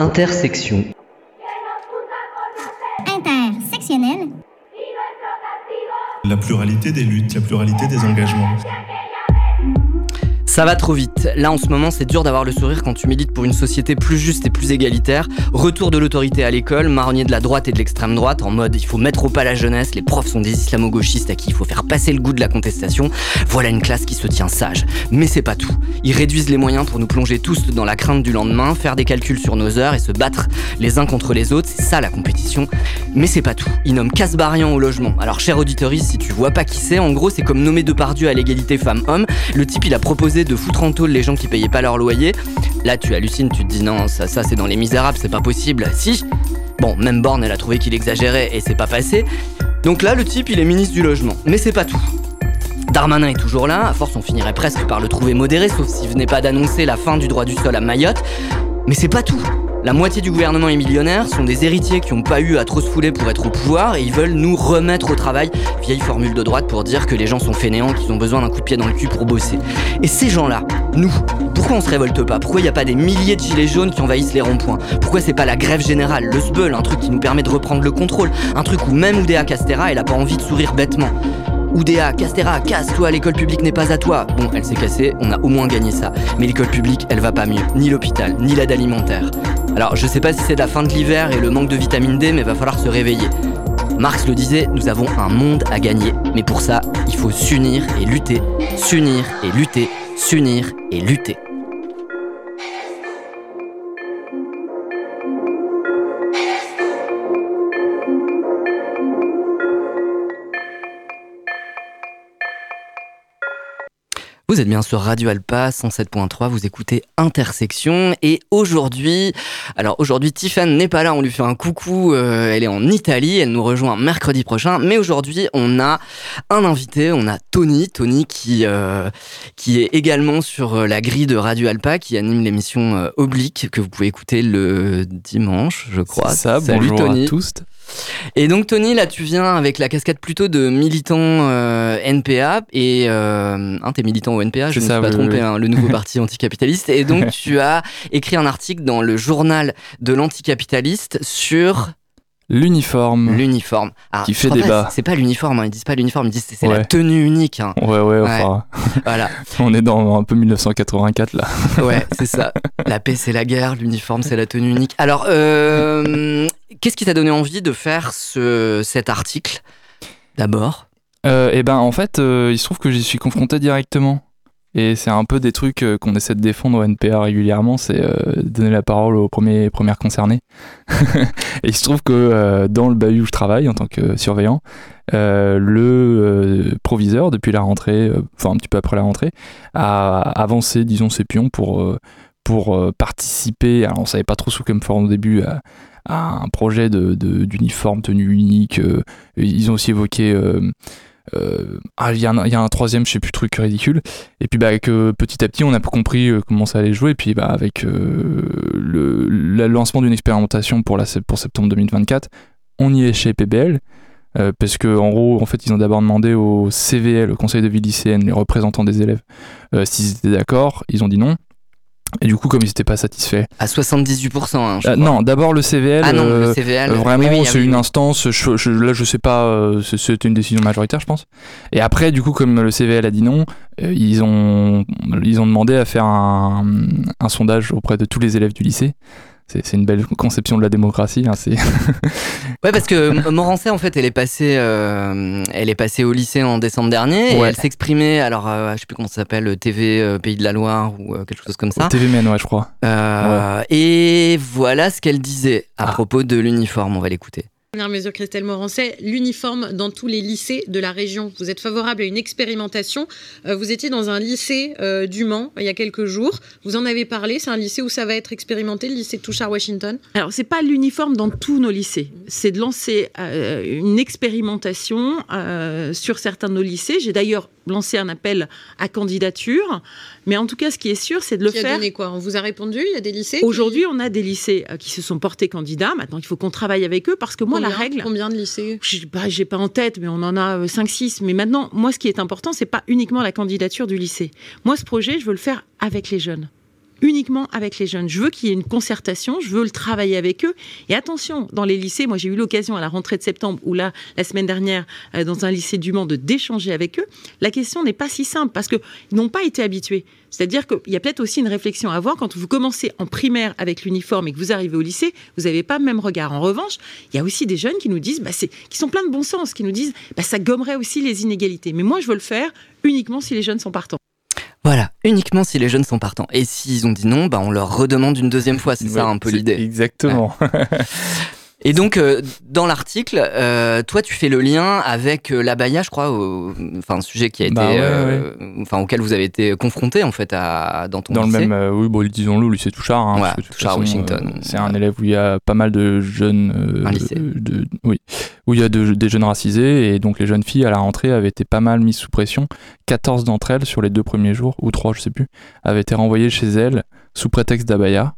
Intersection. Intersectionnel. La pluralité des luttes, la pluralité des engagements. Ça va trop vite. Là en ce moment, c'est dur d'avoir le sourire quand tu milites pour une société plus juste et plus égalitaire. Retour de l'autorité à l'école, marronnier de la droite et de l'extrême droite, en mode il faut mettre au pas la jeunesse, les profs sont des islamo-gauchistes à qui il faut faire passer le goût de la contestation. Voilà une classe qui se tient sage. Mais c'est pas tout. Ils réduisent les moyens pour nous plonger tous dans la crainte du lendemain, faire des calculs sur nos heures et se battre les uns contre les autres, c'est ça la compétition. Mais c'est pas tout. Ils nomment Casbarian au logement. Alors cher auditoris, si tu vois pas qui c'est, en gros c'est comme nommer Depardieu à l'égalité femmes-hommes. Le type il a proposé de foutre en tôle les gens qui payaient pas leur loyer. Là, tu hallucines, tu te dis non, ça, ça c'est dans les misérables, c'est pas possible. Si Bon, même Borne, elle a trouvé qu'il exagérait et c'est pas passé. Donc là, le type, il est ministre du logement. Mais c'est pas tout. Darmanin est toujours là, à force on finirait presque par le trouver modéré, sauf s'il venait pas d'annoncer la fin du droit du sol à Mayotte. Mais c'est pas tout. La moitié du gouvernement est millionnaire, sont des héritiers qui n'ont pas eu à trop se fouler pour être au pouvoir et ils veulent nous remettre au travail. Vieille formule de droite pour dire que les gens sont fainéants, qu'ils ont besoin d'un coup de pied dans le cul pour bosser. Et ces gens-là, nous, pourquoi on se révolte pas? Pourquoi il n'y a pas des milliers de gilets jaunes qui envahissent les ronds-points? Pourquoi c'est pas la grève générale, le sbeul, un truc qui nous permet de reprendre le contrôle? Un truc où même Oudéa Castera, elle a pas envie de sourire bêtement. Oudéa, Castera, casse-toi, l'école publique n'est pas à toi. Bon, elle s'est cassée, on a au moins gagné ça. Mais l'école publique, elle va pas mieux. Ni l'hôpital, ni l'aide alimentaire. Alors, je sais pas si c'est la fin de l'hiver et le manque de vitamine D, mais va falloir se réveiller. Marx le disait, nous avons un monde à gagner. Mais pour ça, il faut s'unir et lutter, s'unir et lutter, s'unir et lutter. Vous êtes bien sur Radio Alpa 107.3, vous écoutez Intersection et aujourd'hui, alors aujourd'hui Tiffany n'est pas là, on lui fait un coucou, euh, elle est en Italie, elle nous rejoint mercredi prochain, mais aujourd'hui on a un invité, on a Tony, Tony qui, euh, qui est également sur euh, la grille de Radio Alpa, qui anime l'émission Oblique que vous pouvez écouter le dimanche, je crois. Ça, Salut bonjour Tony. à tous. Et donc Tony, là tu viens avec la casquette plutôt de militant euh, NPA et euh, hein, t'es militant au NPA, je ne me suis pas oui, trompé, oui. hein, le nouveau parti anticapitaliste. Et donc tu as écrit un article dans le journal de l'anticapitaliste sur L'uniforme. l'uniforme. Ah, Qui fait débat. C'est pas l'uniforme, hein, ils disent pas l'uniforme, ils disent c'est la tenue unique. hein. Ouais, ouais, enfin, Voilà, on est dans un peu 1984 là. ouais, c'est ça. La paix c'est la guerre, l'uniforme c'est la tenue unique. Alors, euh, qu'est-ce qui t'a donné envie de faire ce, cet article d'abord? Euh, et ben en fait, euh, il se trouve que j'y suis confronté directement. Et c'est un peu des trucs euh, qu'on essaie de défendre au NPA régulièrement, c'est euh, donner la parole aux premiers, premières concernées. et il se trouve que euh, dans le bahut où je travaille en tant que surveillant, euh, le proviseur, depuis la rentrée, enfin un petit peu après la rentrée, a avancé, disons, ses pions pour, pour participer, alors on savait pas trop sous quelle forme au début, à, un projet de- de- d'uniforme, tenue unique. ils ont aussi évoqué... euh, ah, il y, a un- troisième, je sais plus, truc ridicule. Et puis bah, euh, petit à petit, on a compris euh, comment ça allait jouer. Et puis bah, avec euh, le, le lancement d'une expérimentation pour, la, pour septembre 2024, on y est chez PBL. parce que en gros, en fait, ils ont d'abord demandé au CVL, au Conseil de vie lycéenne, les représentants des élèves, s'ils étaient d'accord. Ils ont dit non. Et du coup, comme ils n'étaient pas satisfaits. À 78%. Hein, je Euh, crois. non, d'abord le CVL. Ah non, euh, le CVL. euh, Vraiment, oui, oui, c'est oui, une instance. Je, je- là, je sais pas. euh, C'était une décision majoritaire, je pense. Et après, du coup, comme le CVL a dit non, euh, ils ont ils ont demandé à faire un, un sondage auprès de tous les élèves du lycée. C'est une belle conception de la démocratie. hein, Ouais, parce que Morancet, en fait, elle est passée, euh, elle est passée au lycée en décembre dernier et elle s'exprimait, alors, euh, je sais plus comment ça s'appelle, TV euh, Pays de la Loire ou euh, quelque chose comme ça. TVMN, ouais, je crois. Et voilà ce qu'elle disait à Ah. propos de l'uniforme. On va l'écouter. Première mesure, Christelle Morancet, l'uniforme dans tous les lycées de la région. Vous êtes favorable à une expérimentation. Euh, vous étiez dans un lycée euh, du Mans il y a quelques jours. Vous en avez parlé. C'est un lycée où ça va être expérimenté, le lycée Touchard-Washington. Alors, c'est pas l'uniforme dans tous nos lycées. C'est de lancer euh, une expérimentation euh, sur certains de nos lycées. J'ai d'ailleurs lancé un appel à candidature. Mais en tout cas, ce qui est sûr, c'est de le Qui a faire. donné quoi? On vous a répondu? Il y a des lycées qui- Aujourd'hui, on a des lycées euh, qui se sont portés candidats. Maintenant, il faut qu'on travaille avec eux parce que moi, la Combien règle. Combien de lycées? Je bah, j'ai pas en tête, mais on en a 5-6. Mais maintenant, moi, ce qui est important, c'est pas uniquement la candidature du lycée. Moi, ce projet, je veux le faire avec les jeunes. Uniquement avec les jeunes. Je veux qu'il y ait une concertation, je veux le travailler avec eux. Et attention, dans les lycées, moi j'ai eu l'occasion à la rentrée de septembre ou là, la semaine dernière, euh, dans un lycée du Mans, de d'échanger avec eux. La question n'est pas si simple parce qu'ils n'ont pas été habitués. C'est-à-dire qu'il y a peut-être aussi une réflexion à avoir quand vous commencez en primaire avec l'uniforme et que vous arrivez au lycée, vous n'avez pas le même regard. En revanche, il y a aussi des jeunes qui nous disent, bah, qui sont pleins de bon sens, qui nous disent, bah, ça gommerait aussi les inégalités. Mais moi, je veux le faire uniquement si les jeunes sont partants. Voilà, uniquement si les jeunes sont partants. Et s'ils ont dit non, bah on leur redemande une deuxième fois. C'est ça un peu l'idée. Exactement. Et donc, euh, dans l'article, euh, toi, tu fais le lien avec euh, l'abaya, je crois, enfin, un sujet qui a bah été, enfin, auquel vous avez été confronté en fait à, dans ton dans lycée. le même, oui, bon, disons-le, au lycée Touchard. Hein, Touchard, Washington. c'est un élève où il y a pas mal de jeunes, un lycée. De, oui, où il y a de, des jeunes racisés et donc les jeunes filles à la rentrée avaient été pas mal mises sous pression. 14 d'entre elles sur les deux premiers jours ou trois, je sais plus, avaient été renvoyées chez elles sous prétexte d'abaya.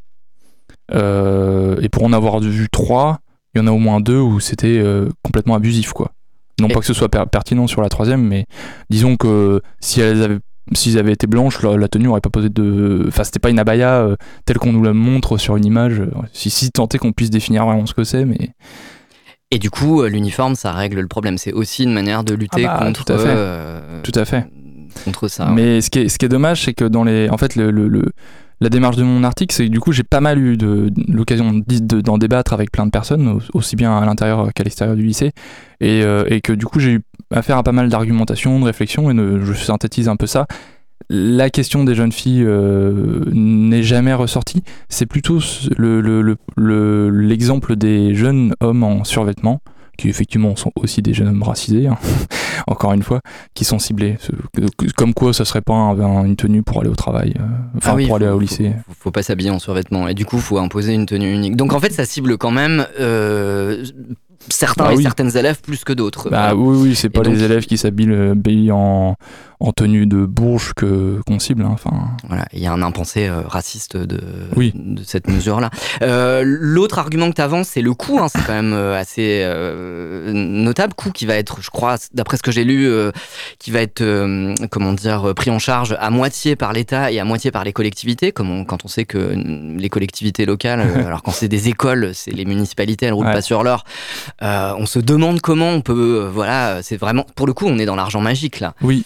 et pour en avoir vu trois il y en a au moins deux où c'était euh, complètement abusif, quoi. Non pas que ce soit pertinent sur la troisième, mais disons que si elles avaient s'ils avaient été blanches, la, tenue aurait pas posé de. Enfin, c'était pas une abaya euh, telle qu'on nous la montre sur une image. Si, si tant est qu'on puisse définir vraiment ce que c'est, mais. Et du coup, euh, l'uniforme, ça règle le problème. C'est aussi une manière de lutter ah bah, contre. Tout à fait. tout à fait. Contre ça. Mais ce, qui est, ce qui est dommage, c'est que dans les. En fait, le, le la démarche de mon article, c'est que du coup, j'ai pas mal eu l'occasion d'en débattre avec plein de personnes, aussi bien à l'intérieur qu'à l'extérieur du lycée, euh, et, que du coup, j'ai eu affaire à pas mal d'argumentation, de réflexion, et je synthétise un peu ça. La question des jeunes filles euh, n'est jamais ressortie, c'est plutôt l'exemple le, des jeunes hommes en survêtement qui effectivement sont aussi des jeunes hommes racisés, hein, encore une fois, qui sont ciblés. Comme quoi, ça serait pas une tenue pour aller au travail, euh, enfin ah pour aller au lycée. Faut, faut, pas s'habiller en survêtement, et du coup, faut imposer une tenue unique. Donc en fait, ça cible quand même euh, certains bah et certaines élèves plus que d'autres. Bah oui, oui, c'est pas les élèves qui s'habillent en, en tenue de bourge que qu'on cible. Hein, enfin. Voilà, il y a un impensé euh, raciste de, de cette mesure-là. Euh, L'autre argument que tu avances, c'est le coût. Hein, c'est quand même euh, assez euh, notable. Coût qui va être, je crois, d'après ce que j'ai lu, euh, qui va être, comment dire, pris en charge à moitié par l'État et à moitié par les collectivités. Comme on, quand on sait que les collectivités locales, alors quand c'est des écoles, c'est les municipalités, elles roulent pas sur l'or. on se demande comment on peut, voilà, c'est vraiment, pour le coup, on est dans l'argent magique là. Oui.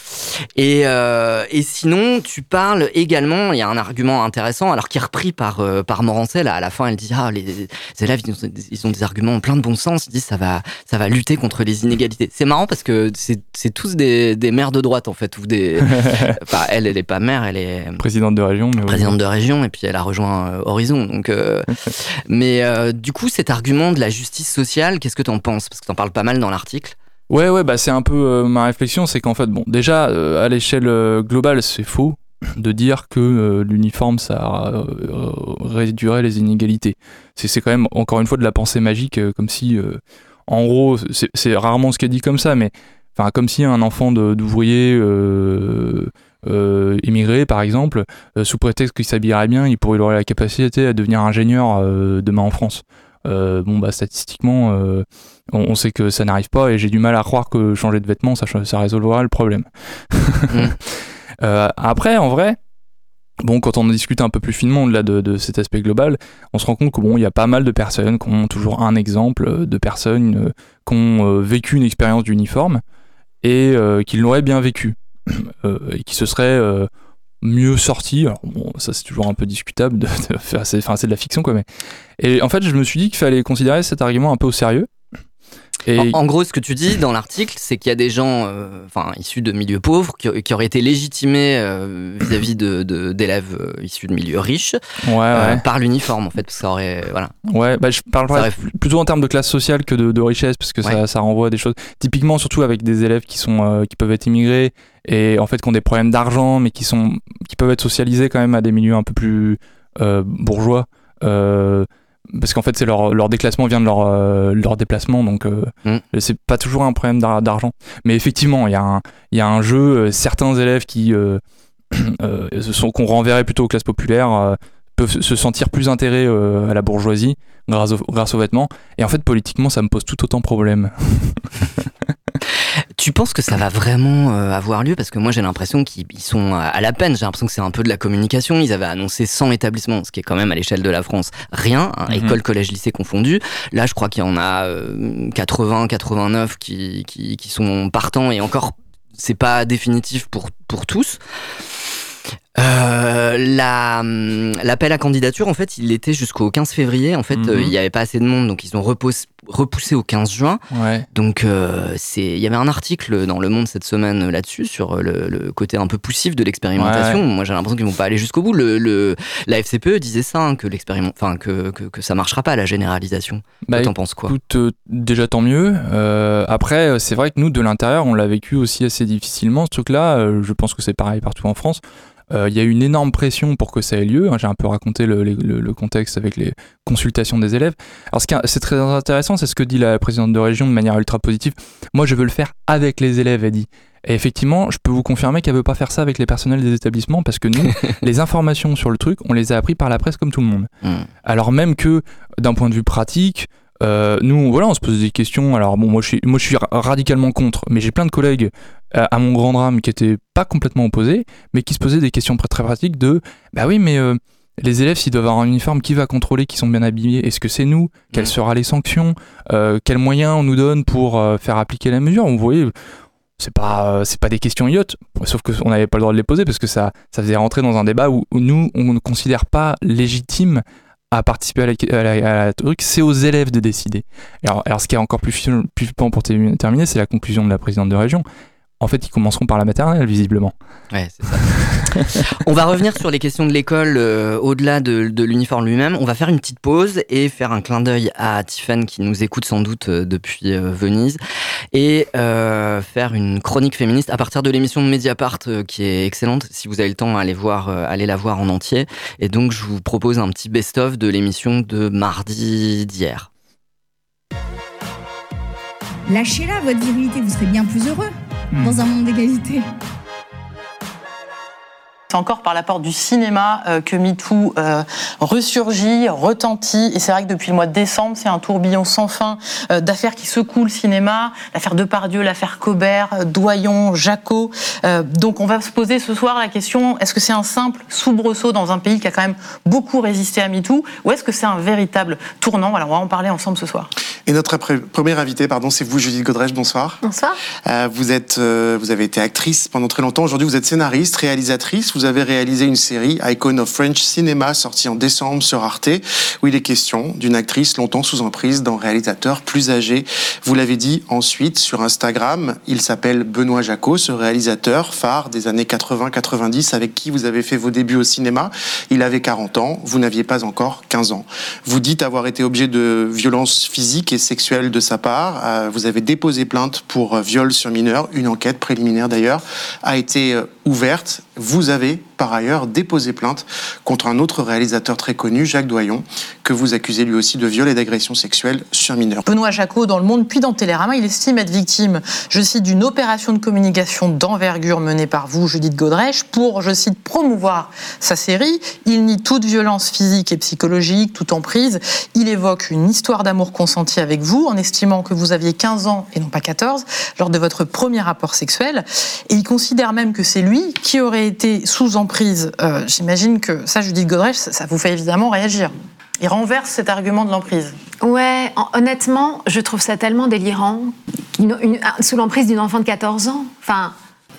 Et, euh, et, sinon, tu parles également, il y a un argument intéressant, alors qui est repris par, euh, par Morancel, à la fin, elle dit Ah, les, élèves, ils ont, ils ont, des arguments plein de bon sens, ils disent ça va, ça va lutter contre les inégalités. C'est marrant parce que c'est tous des, des maires de droite, en fait, ou des. enfin, elle, elle est pas maire, elle est. Présidente de région, mais Présidente de région, et puis elle a rejoint euh, Horizon. Donc, euh, mais du coup, cet argument de la justice sociale, qu'est-ce que tu en penses? Parce que tu en parles pas mal dans l'article. Ouais, ouais, bah c'est un peu euh, ma réflexion, c'est qu'en fait, bon, déjà, euh, à l'échelle euh, globale, c'est faux de dire que l'uniforme, ça réduirait les inégalités. C'est quand même, encore une fois, de la pensée magique, comme si, en gros, c'est rarement ce qui est dit comme ça, mais enfin, comme si un enfant d'ouvrier immigré, par exemple, sous prétexte qu'il s'habillerait bien, il pourrait aurait la capacité à devenir ingénieur demain en France. Bon, bah, statistiquement on, sait que ça n'arrive pas et j'ai du mal à croire que changer de vêtements, ça, ça résolvera le problème. Mm. Euh, après, en vrai, bon, quand on discute un peu plus finement là, de, de, cet aspect global, on se rend compte que bon, il y a pas mal de personnes qui ont toujours un exemple de personnes euh, qui ont euh, vécu une expérience d'uniforme et qui l'auraient bien vécu et qui se seraient mieux. Alors bon, ça c'est toujours un peu discutable, de, faire, c'est, enfin, c'est de la fiction quoi. Mais et en fait, je me suis dit qu'il fallait considérer cet argument un peu au sérieux en, gros, ce que tu dis dans l'article, c'est qu'il y a des gens, euh, issus de milieux pauvres, qui, auraient été légitimés euh, vis-à-vis de, d'élèves euh, issus de milieux riches par l'uniforme, en fait, ça aurait, voilà. Ouais, bah, je parle plutôt en termes de classe sociale que de, richesse, parce que ça, ça, renvoie à des choses. Typiquement, surtout avec des élèves qui sont, qui peuvent être immigrés et en fait qui ont des problèmes d'argent, mais qui sont, qui peuvent être socialisés quand même à des milieux un peu plus bourgeois parce qu'en fait c'est leur, leur déclassement vient de leur, euh, leur déplacement donc euh, mm. c'est pas toujours un problème d'argent. Mais effectivement il y, a un, y a un jeu euh, certains élèves qui sont qu'on renverrait plutôt aux classes populaires peuvent se sentir plus intérêts à la bourgeoisie grâce, grâce aux vêtements et en fait politiquement ça me pose tout autant problème Tu penses que ça va vraiment euh, avoir lieu? Parce que moi j'ai l'impression qu'ils sont à la peine, j'ai l'imprestion que c'est un peu de la communication. Ils avaient annoncé 100 établissements, ce qui est quand même à l'échelle de la France rien, hein, Mhm. école, collège, lycée confondus. Là je crois qu'il y en a 80, 89 qui, qui, qui sont partants et encore c'est pas définitif pour, pour tous. Euh, la, l'appel à candidature, en fait, il était jusqu'au 15 février. En fait, Mhm. euh, il n'y avait pas assez de monde, donc ils ont repoussé, repoussé au 15 juin. Ouais. Donc, euh, c'est, il y avait un article dans Le Monde cette semaine là-dessus sur le, le côté un peu poussif de l'expérimentation. Moi, j'ai l'impression qu'ils vont pas aller jusqu'au bout. Le, le- la FCPE disait ça, hein, que l'expériment, enfin que, que, que ça marchera pas la généralisation. Bah, t'en penses quoi? Écoute, déjà tant mieux. Après, c'est vrai que nous, de l'intérieur, on l'a vécu aussi assez difficilement, ce truc-là. Je pense que c'est pareil partout en France. Euh, Il y a eu une énorme pression pour que ça ait lieu. hein. J'ai un peu raconté le, le- le contexte avec les consultations des élèves. Alors, ce qui est- très intéressant, c'est ce que dit la présidente de région de manière ultra positive. Moi, je veux le faire avec les élèves, elle dit. Et effectivement, je peux vous confirmer qu'elle veut pas faire ça avec les personnels des établissements parce que nous, les informations sur le truc, on les a appris par la presse comme tout le monde. Hmm. Alors même que d'un point de vue pratique, euh, nous, voilà, on se pose des questions. Alors bon, moi je suis, moi, je suis ra- radicalement contre, mais j'ai plein de collègues euh, à mon grand drame qui étaient pas complètement opposés, mais qui se posaient des questions très, très pratiques de, bah oui, mais euh, les élèves, s'ils doivent avoir un uniforme, qui va contrôler qu'ils sont bien habillés? Est-ce que c'est nous? Quelles Mm. sera les sanctions? Euh, Quels moyens on nous donne pour euh, faire appliquer la mesure? Vous voyez, c'est pas, euh, c'est pas des questions idiotes, sauf qu'on n'avait pas le droit de les poser parce que ça, ça faisait rentrer dans un débat où, où nous, on ne considère pas légitime à participer à la, à la- à la truc, c'est aux élèves de décider. Alors, alors ce qui est encore plus flippant pour terminer, c'est la conclusion de la présidente de région. En fait, ils commenceront par la maternelle, visiblement. Ouais, c'est ça. on va revenir sur les questions de l'école euh, au-delà de, de l'uniforme lui-même. On va faire une petite pause et faire un clin d'œil à Tiffany qui nous écoute sans doute euh, depuis euh, Venise et euh, faire une chronique féministe à partir de l'émission de Mediapart euh, qui est excellente. Si vous avez le temps, allez voir, euh, allez la voir en entier. Et donc, je vous propose un petit best-of de l'émission de mardi d'hier. Lâchez-la, votre virilité, vous serez bien plus heureux Hmm. dans un monde d'égalité. C'est encore par la porte du cinéma euh, que MeToo euh, ressurgit, retentit. Et c'est vrai que depuis le mois de décembre, c'est un tourbillon sans fin euh, d'affaires qui secouent le cinéma. L'affaire Depardieu, l'affaire Cobert, Doyon, Jacot. Euh, donc on va se poser ce soir la question, est-ce que c'est un simple soubresaut dans un pays qui a quand même beaucoup résisté à MeToo Ou est-ce que c'est un véritable tournant? Voilà, on va en parler ensemble ce soir. Et notre première invitée, pardon, c'est vous, Judith Godrèche. Bonsoir. Bonsoir. Euh, vous êtes, euh, vous avez été actrice pendant très longtemps. Aujourd'hui, vous êtes scénariste, réalisatrice. Vous avez réalisé une série Icon of French Cinema sortie en décembre sur Arte, où il est question d'une actrice longtemps sous emprise d'un réalisateur plus âgé. Vous l'avez dit ensuite sur Instagram. Il s'appelle Benoît Jacot, ce réalisateur phare des années 80-90 avec qui vous avez fait vos débuts au cinéma. Il avait 40 ans. Vous n'aviez pas encore 15 ans. Vous dites avoir été objet de violences physiques et sexuelles de sa part. Euh, vous avez déposé plainte pour euh, viol sur mineur. Une enquête préliminaire d'ailleurs a été euh, ouverte. Vous avez City par ailleurs déposé plainte contre un autre réalisateur très connu, Jacques Doyon, que vous accusez lui aussi de viol et d'agression sexuelle sur mineur. Benoît Jacot, dans Le Monde, puis dans Télérama, il estime être victime, je cite, d'une opération de communication d'envergure menée par vous, Judith Godrèche, pour, je cite, promouvoir sa série. Il nie toute violence physique et psychologique, toute emprise. Il évoque une histoire d'amour consentie avec vous, en estimant que vous aviez 15 ans et non pas 14, lors de votre premier rapport sexuel. Et il considère même que c'est lui qui aurait été Euh, J'imagine que ça, Judith Godrèche, ça, ça vous fait évidemment réagir. Il renverse cet argument de l'emprise. Ouais, en- honnêtement, je trouve ça tellement délirant. Une- une- sous l'emprise d'une enfant de 14 ans. Enfin,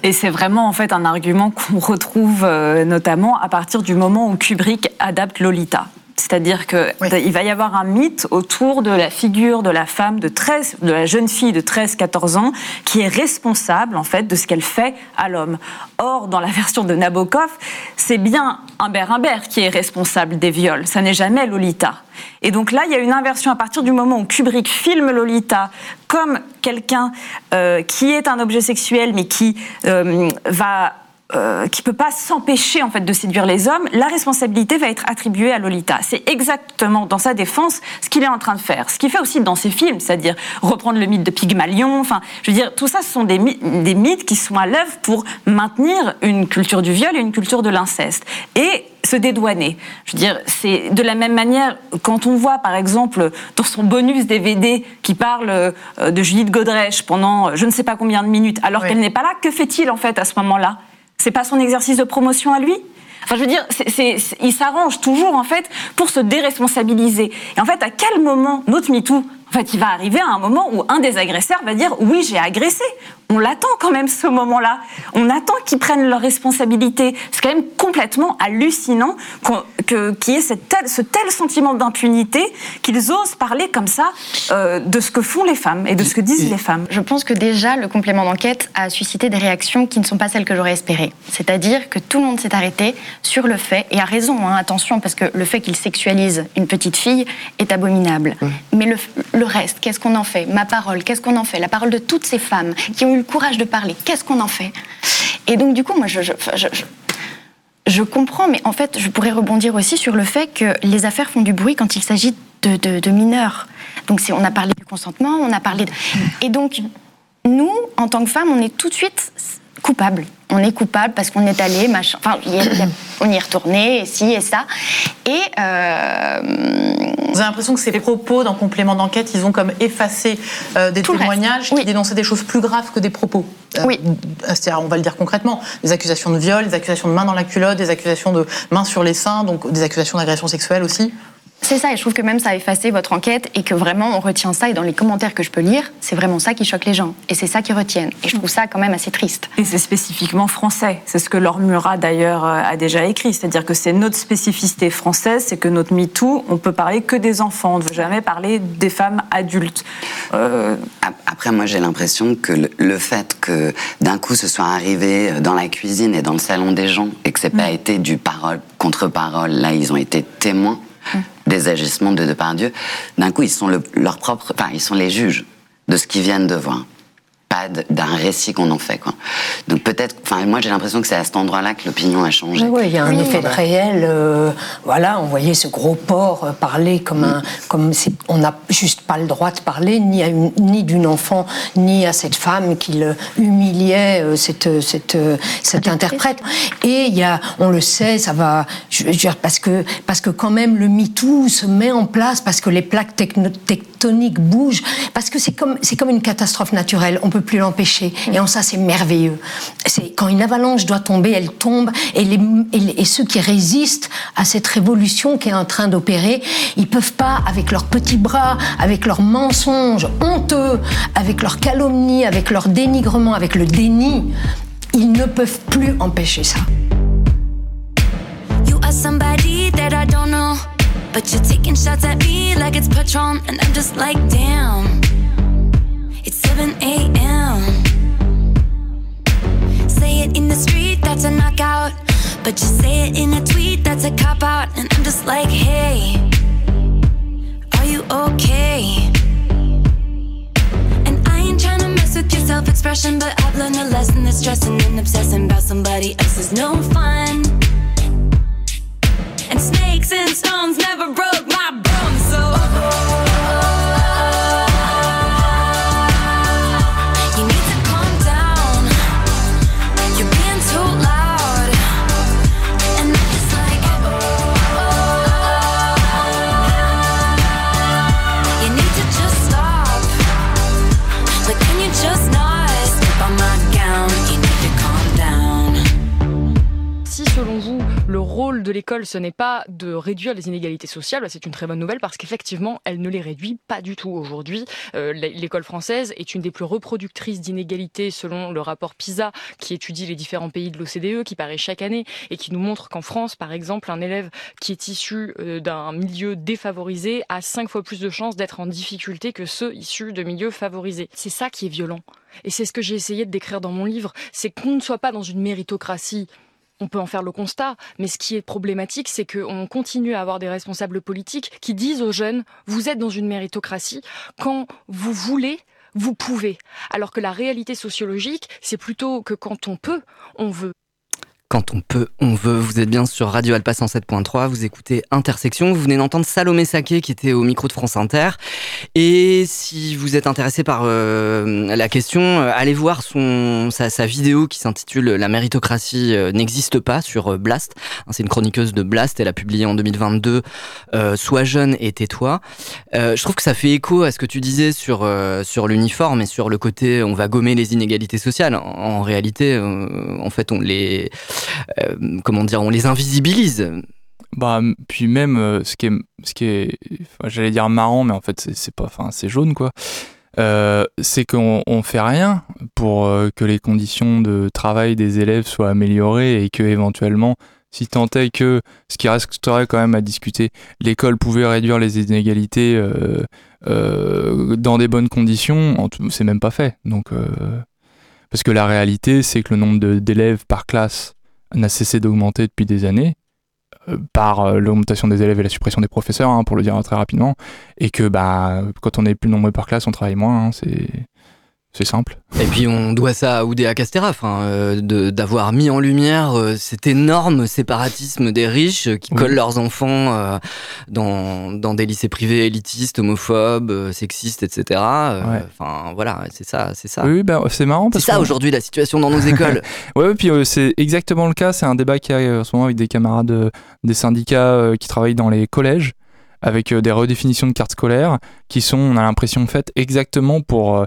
Et c'est vraiment en fait un argument qu'on retrouve euh, notamment à partir du moment où Kubrick adapte Lolita. C'est-à-dire qu'il Oui. va y avoir un mythe autour de la figure de la femme de 13, de la jeune fille de 13-14 ans qui est responsable en fait de ce qu'elle fait à l'homme. Or, dans la version de Nabokov, c'est bien Humbert Humbert qui est responsable des viols. Ça n'est jamais Lolita. Et donc là, il y a une inversion à partir du moment où Kubrick filme Lolita comme quelqu'un euh, qui est un objet sexuel, mais qui euh, va euh, qui peut pas s'empêcher en fait de séduire les hommes, la responsabilité va être attribuée à Lolita. C'est exactement dans sa défense ce qu'il est en train de faire, ce qu'il fait aussi dans ses films, c'est-à-dire reprendre le mythe de Pygmalion. Enfin, je veux dire, tout ça, ce sont des, des mythes qui sont à l'œuvre pour maintenir une culture du viol et une culture de l'inceste. Et se dédouaner. Je veux dire, c'est de la même manière quand on voit, par exemple, dans son bonus DVD qui parle euh, de Judith Godrèche pendant je ne sais pas combien de minutes, alors qu'elle n'est pas là, que fait-il en fait à ce moment-là? C'est pas son exercice de promotion à lui Enfin, je veux dire, il s'arrange toujours en fait pour se déresponsabiliser. Et en fait, à quel moment notre MeToo en fait, il va arriver à un moment où un des agresseurs va dire oui, j'ai agressé. On l'attend quand même ce moment-là. On attend qu'ils prennent leurs responsabilités. C'est quand même complètement hallucinant qu'il y ait cette ce tel sentiment d'impunité qu'ils osent parler comme ça euh, de ce que font les femmes et de ce que disent les femmes. Je pense que déjà le complément d'enquête a suscité des réactions qui ne sont pas celles que j'aurais espérées. C'est-à-dire que tout le monde s'est arrêté sur le fait, et a raison, hein, attention, parce que le fait qu'il sexualise une petite fille est abominable. Mais le, le reste, qu'est-ce qu'on en fait? Ma parole, qu'est-ce qu'on en fait? La parole de toutes ces femmes qui ont eu le courage de parler, qu'est-ce qu'on en fait? Et donc, du coup, moi, je, comprends, mais en fait, je pourrais rebondir aussi sur le fait que les affaires font du bruit quand il s'agit de, mineurs. Donc, on a parlé du consentement, on a parlé de... Et donc, nous, en tant que femmes, on est tout de suite coupables on est coupable parce qu'on est allé, machin. Enfin, on y est retourné, et ci et ça. Et. Euh, Vous avez l'impression que ces propos, dans complément d'enquête, ils ont comme effacé euh, des témoignages qui dénonçaient des choses plus graves que des propos. Euh, oui. C'est-à-dire, on va le dire concrètement, des accusations de viol, des accusations de main dans la culotte, des accusations de main sur les seins, donc des accusations d'agression sexuelle aussi. C'est ça, et je trouve que même ça a effacé votre enquête et que vraiment on retient ça. Et dans les commentaires que je peux lire, c'est vraiment ça qui choque les gens. Et c'est ça qui retiennent. Et je trouve ça quand même assez triste. Et c'est spécifiquement français. C'est ce que Laure Murat d'ailleurs euh, a déjà écrit. C'est-à-dire que c'est notre spécificité française, c'est que notre MeToo, on peut parler que des enfants. On ne veut jamais parler des femmes adultes. Euh, après, moi j'ai l'impression que le, fait que d'un coup ce soit arrivé dans la cuisine et dans le salon des gens et que c'est pas mm. été du parole contre parole, là ils ont été témoins des agissements de Depardieu, d'un coup, ils sont leur enfin, ils sont les juges de ce qu'ils viennent de voir pas d'un récit qu'on en fait. Quoi. Donc peut-être, enfin moi j'ai l'impression que c'est à cet endroit-là que l'opinion a changé. Oui, il y a un effet de réel. Euh, voilà, on voyait ce gros porc euh, parler comme un, comme on n'a juste pas le droit de parler ni à ni d'une enfant ni à cette femme qui le humiliait euh, cette cette cette interprète. Et il y a, on le sait, ça va, je veux dire parce que parce que quand même le MeToo se met en place parce que les plaques tectoniques bougent parce que c'est comme c'est comme une catastrophe naturelle. On peut plus l'empêcher. Et en ça, c'est merveilleux. C'est quand une avalanche doit tomber, elle tombe. Et, les, et, ceux qui résistent à cette révolution qui est en train d'opérer, ils peuvent pas, avec leurs petits bras, avec leurs mensonges honteux, avec leurs calomnies, avec leur dénigrement, avec le déni, ils ne peuvent plus empêcher ça. You are somebody that I don't know, but you're taking shots at me like it's Patron, and I'm just like, damn. It's 7 a.m. Say it in the street, that's a knockout. But you say it in a tweet, that's a cop out. And I'm just like, hey, are you okay? And I ain't mess with your self expression, but I've learned a lesson that stressing and obsessing about somebody else is no fun. And snakes and stones never broke my bones, so. Ce n'est pas de réduire les inégalités sociales, c'est une très bonne nouvelle parce qu'effectivement, elle ne les réduit pas du tout aujourd'hui. Euh, l'école française est une des plus reproductrices d'inégalités selon le rapport PISA qui étudie les différents pays de l'OCDE, qui paraît chaque année et qui nous montre qu'en France, par exemple, un élève qui est issu euh, d'un milieu défavorisé a cinq fois plus de chances d'être en difficulté que ceux issus de milieux favorisés. C'est ça qui est violent. Et c'est ce que j'ai essayé de décrire dans mon livre, c'est qu'on ne soit pas dans une méritocratie on peut en faire le constat, mais ce qui est problématique, c'est qu'on continue à avoir des responsables politiques qui disent aux jeunes, vous êtes dans une méritocratie, quand vous voulez, vous pouvez. Alors que la réalité sociologique, c'est plutôt que quand on peut, on veut. Quand on peut, on veut. Vous êtes bien sur Radio Alpa 107.3. Vous écoutez Intersection. Vous venez d'entendre Salomé Saké qui était au micro de France Inter. Et si vous êtes intéressé par euh, la question, euh, allez voir sa, vidéo qui s'intitule La méritocratie euh, n'existe pas sur Blast. Hein, c'est une chroniqueuse de Blast. Elle a publié en 2022 Sois jeune et tais-toi. je trouve que ça fait écho à ce que tu disais sur, sur l'uniforme et sur le côté on va gommer les inégalités sociales. En, en réalité, en fait, on les comment dire, on les invisibilise. Bah, puis même, euh, ce qui est, ce qui est j'allais dire marrant, mais en fait, c'est pas, enfin, c'est jaune, quoi. Euh, c'est qu'on on fait rien pour que les conditions de travail des élèves soient améliorées et que éventuellement, si tant est que ce qui resterait quand même à discuter, l'école pouvait réduire les inégalités dans des bonnes conditions, c'est même pas fait. Donc, parce que la réalité, c'est que le nombre d'élèves par classe n'a cessé d'augmenter depuis des années euh, par euh, l'augmentation des élèves et la suppression des professeurs, hein, pour le dire très rapidement, et que bah, quand on est plus nombreux par classe, on travaille moins. Hein, c'est c'est simple. Et puis on doit ça à Oudéa Castera, enfin, euh, d'avoir mis en lumière euh, cet énorme séparatisme des riches qui collent leurs enfants euh, dans, dans, des lycées privés élitistes, homophobes, sexistes, etc. Enfin voilà, c'est ça, c'est ça. Oui, ben, c'est marrant. C'est ça aujourd'hui la situation dans nos écoles. ouais, puis c'est exactement le cas. C'est un débat qui a en ce moment avec des camarades des syndicats qui travaillent dans les collèges avec des redéfinitions de cartes scolaires qui sont, on a l'impression, faites exactement pour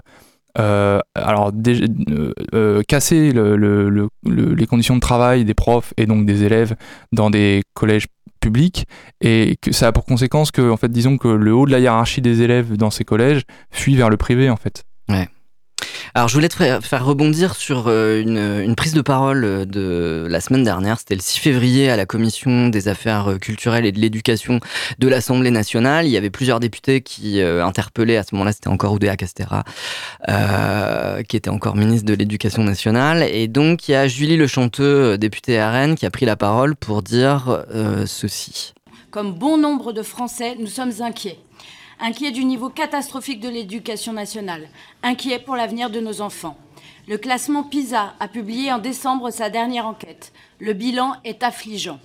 euh, alors euh, euh, casser les conditions de travail des profs et donc des élèves dans des collèges publics et que ça a pour conséquence que en fait disons que le haut de la hiérarchie des élèves dans ces collèges fuit vers le privé en fait. Alors je voulais te faire rebondir sur euh, une, prise de parole euh, de la semaine dernière, c'était le 6 février à la commission des affaires euh, culturelles et de l'éducation de l'Assemblée nationale. Il y avait plusieurs députés qui interpellaient, à ce moment-là c'était encore Oudéa Castera, qui était encore ministre de l'Éducation nationale. Et donc il y a Julie Le Chanteux, députée RN, qui a pris la parole pour dire ceci. Comme bon nombre de Français, nous sommes inquiets inquiet du niveau catastrophique de l'éducation nationale, inquiet pour l'avenir de nos enfants. Le classement PISA a publié en décembre sa dernière enquête. Le bilan est affligeant.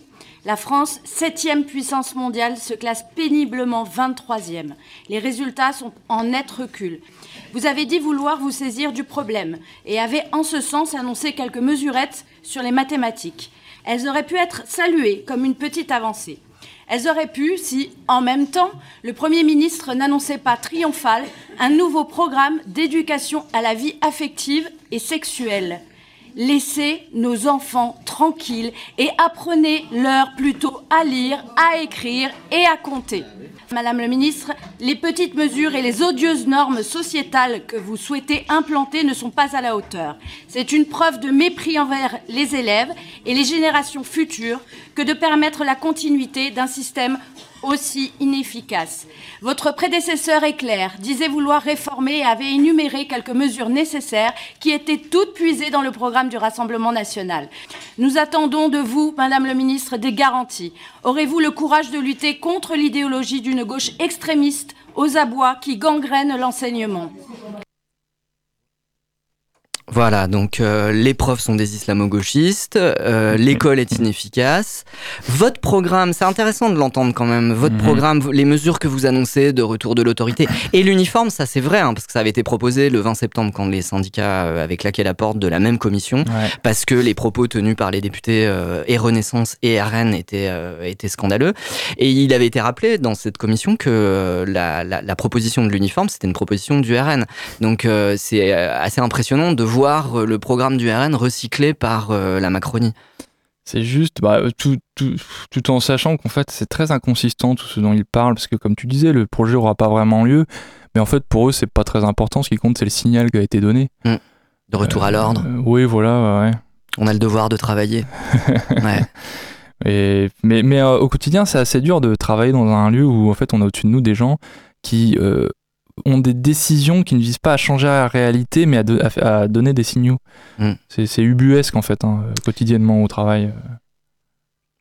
La France, septième puissance mondiale, se classe péniblement 23e. Les résultats sont en net recul. Vous avez dit vouloir vous saisir du problème et avez en ce sens annoncé quelques mesurettes sur les mathématiques. Elles auraient pu être saluées comme une petite avancée. Elles auraient pu si, en même temps, le Premier ministre n'annonçait pas triomphal un nouveau programme d'éducation à la vie affective et sexuelle. Laissez nos enfants tranquilles et apprenez-leur plutôt à lire, à écrire et à compter. Madame le ministre, les petites mesures et les odieuses normes sociétales que vous souhaitez implanter ne sont pas à la hauteur. C'est une preuve de mépris envers les élèves et les générations futures que de permettre la continuité d'un système aussi inefficace. Votre prédécesseur est disait vouloir réformer et avait énuméré quelques mesures nécessaires qui étaient toutes puisées dans le programme du Rassemblement national. Nous attendons de vous, Madame le ministre, des garanties. Aurez-vous le courage de lutter contre l'idéologie d'une gauche extrémiste aux abois qui gangrène l'enseignement? Voilà, donc euh, les profs sont des islamo-gauchistes, euh, l'école est inefficace. Votre programme, c'est intéressant de l'entendre quand même, votre mhm. programme, les mesures que vous annoncez de retour de l'autorité et l'uniforme, ça c'est vrai, hein, parce que ça avait été proposé le 20 septembre quand les syndicats euh, avaient claqué la porte de la même commission, parce que les propos tenus par les députés et Renaissance et RN étaient, étaient scandaleux. Et il avait été rappelé dans cette commission que la, la, proposition de l'uniforme, c'était une proposition du RN. Donc c'est assez impressionnant de voir voir euh, le programme du RN recyclé par euh, la Macronie. C'est juste, bah, tout, tout, tout, en sachant qu'en fait c'est très inconsistant tout ce dont ils parlent, parce que comme tu disais, le projet n'aura pas vraiment lieu, mais en fait pour eux c'est pas très important, ce qui compte c'est le signal qui a été donné. Mmh. De retour à l'ordre. Euh, oui, voilà, ouais. On a le devoir de travailler. ouais. Et, mais mais au quotidien c'est assez dur de travailler dans un lieu où en fait on a au-dessus de nous des gens qui ont des décisions qui ne visent pas à changer la réalité, mais à, donner des signaux. Mm. C'est ubuesque en fait, hein, quotidiennement au travail.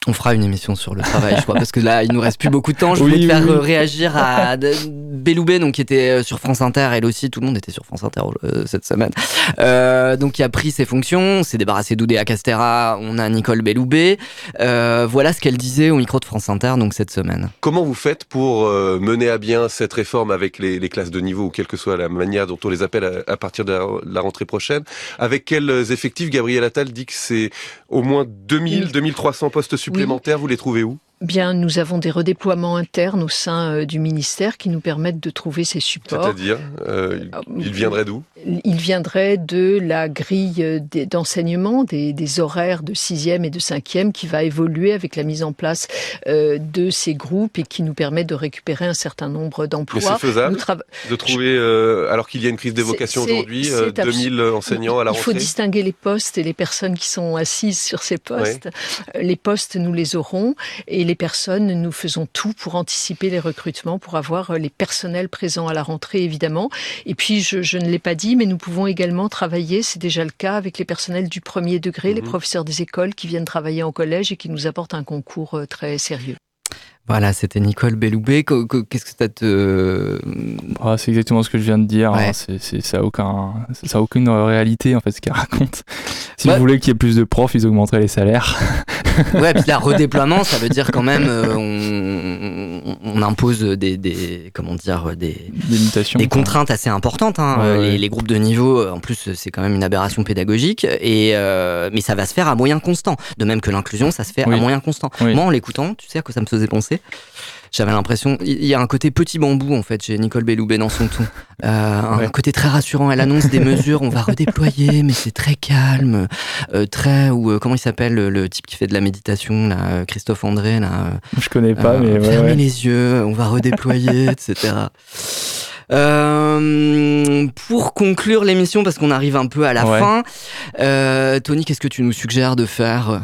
On fera une émission sur le travail, je crois, parce que là, il nous reste plus beaucoup de temps. Je voulais te faire réagir à Belloubet, donc qui était euh, sur France Inter, elle aussi, tout le monde était sur France Inter euh, cette semaine. Euh, donc qui a pris ses fonctions, on s'est débarrassé d'Oudéa Castera, on a Nicole Belloubet. Euh, voilà ce qu'elle disait au micro de France Inter donc cette semaine. Comment vous faites pour euh, mener à bien cette réforme avec les, les classes de niveau, ou quelle que soit la manière dont on les appelle à, à partir de la, la rentrée prochaine? Avec quels effectifs? Gabriel Attal dit que c'est au moins 2000, 2300 postes supplémentaires. Vous les trouvez où? Bien, nous avons des redéploiements internes au sein euh, du ministère qui nous permettent de trouver ces supports. C'est-à-dire, euh, ils viendraient d'où? Il viendrait de la grille euh, d'enseignement, des, des horaires de sixième et de cinquième qui va évoluer avec la mise en place euh, de ces groupes et qui nous permet de récupérer un certain nombre Mais d'emplois. c'est faisable de trouver, euh, alors qu'il y a une crise des vocations aujourd'hui, euh, c'est abs- 2000 enseignants à la Il faut rentrée? distinguer les postes et les personnes qui sont assises sur ces postes. Les postes, nous les aurons et les personnes, nous faisons tout pour anticiper les recrutements, pour avoir euh, les personnels présents à la rentrée, évidemment. Et puis, je, je ne l'ai pas dit, mais nous pouvons également travailler, c'est déjà le cas, avec les personnels du premier degré, les Mhm. professeurs des écoles qui viennent travailler en collège et qui nous apportent un concours euh, très sérieux. Voilà, c'était Nicole Belloubet. Qu'est-ce que ça te. Ah, c'est exactement ce que je viens de dire. Ouais. C'est, c'est- ça a aucun, ça a aucune réalité en fait ce qu'elle raconte. Si Ouais. vous voulez qu'il y ait plus de profs, ils augmenteraient les salaires. Ouais, puis là, redéploiement, ça veut dire quand même, euh, on, on impose des, des, comment dire, des, Des des contraintes assez importantes. hein. Ouais, Euh, ouais. Les, groupes de niveau, euh, en plus, c'est quand même une aberration pédagogique. Et euh, mais ça va se faire à moyen constant. De même que l'inclusion, ça se fait Oui. à moyen constant. Oui. Moi, en l'écoutant, tu sais à quoi ça me faisait penser? J'avais l'impression, il y a un côté petit bambou en fait chez Nicole Belloubet dans son ton. Euh, un côté très rassurant. Elle annonce des mesures, on va redéployer, mais c'est très calme, euh, très ou euh, comment il s'appelle le, le type qui fait de la méditation là, Christophe André là. Je connais pas, mais ouais, fermez ouais. les yeux, on va redéployer, etc. Euh, pour conclure l'émission, parce qu'on arrive un peu à la Ouais. fin, euh, Tony, qu'est-ce que tu nous suggères de faire?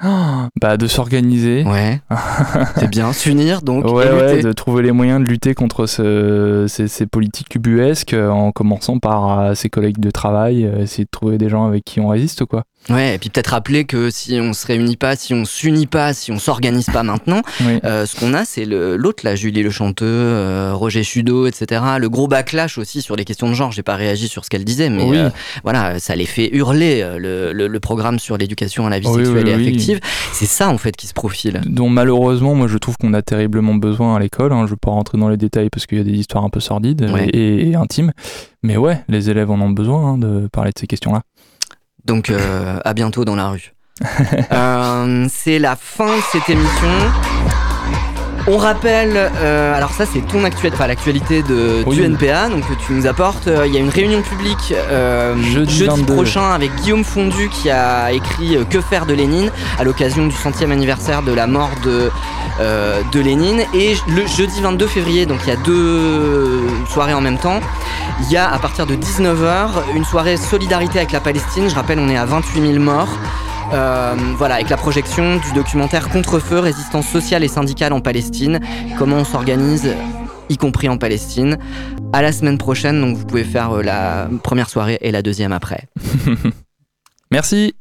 Ah, bah, de s'organiser. Ouais. C'est bien, s'unir donc. Ouais, de trouver les moyens de lutter contre ce- ces, ces politiques ubuesques euh, en commençant par euh, ses collègues de travail, euh, essayer de trouver des gens avec qui on résiste, quoi. Ouais, et puis peut-être rappeler que si on se réunit pas, si on s'unit pas, si on s'organise pas maintenant, Oui. euh, ce qu'on a, c'est l'autre là, Julie Le Chanteux, euh, Roger Chudo, etc. Le gros backlash aussi sur les questions de genre. J'ai pas réagi sur ce qu'elle disait, mais Oui. euh, voilà, ça les fait hurler le, le- le programme sur l'éducation à la vie Oui, sexuelle et affective. C'est ça en fait qui se profile. dont malheureusement, moi je trouve qu'on a terriblement besoin à l'école. Hein. Je ne vais pas rentrer dans les détails parce qu'il y a des histoires un peu sordides Ouais. et, et intimes. Mais ouais, les élèves en ont besoin hein, de parler de ces questions-là. Donc euh, à bientôt dans la rue. Euh, c'est la fin de cette émission. On rappelle, euh, alors ça c'est ton actualité, enfin l'actualité de Oui. du NPA, donc que tu nous apportes. Euh, Il y a une réunion publique euh, Jeudi 22. prochain avec Guillaume Fondu qui a écrit Que faire de Lénine à l'occasion du centième anniversaire de la mort de, euh, de Lénine. Et le jeudi 22 février, donc il y a deux soirées en même temps, il y a à partir de 19h une soirée solidarité avec la Palestine. Je rappelle, on est à 28 000 morts. Euh, voilà, avec la projection du documentaire Contre-feu, résistance sociale et syndicale en Palestine, comment on s'organise, y compris en Palestine. À la semaine prochaine, donc vous pouvez faire euh, la première soirée et la deuxième après. Merci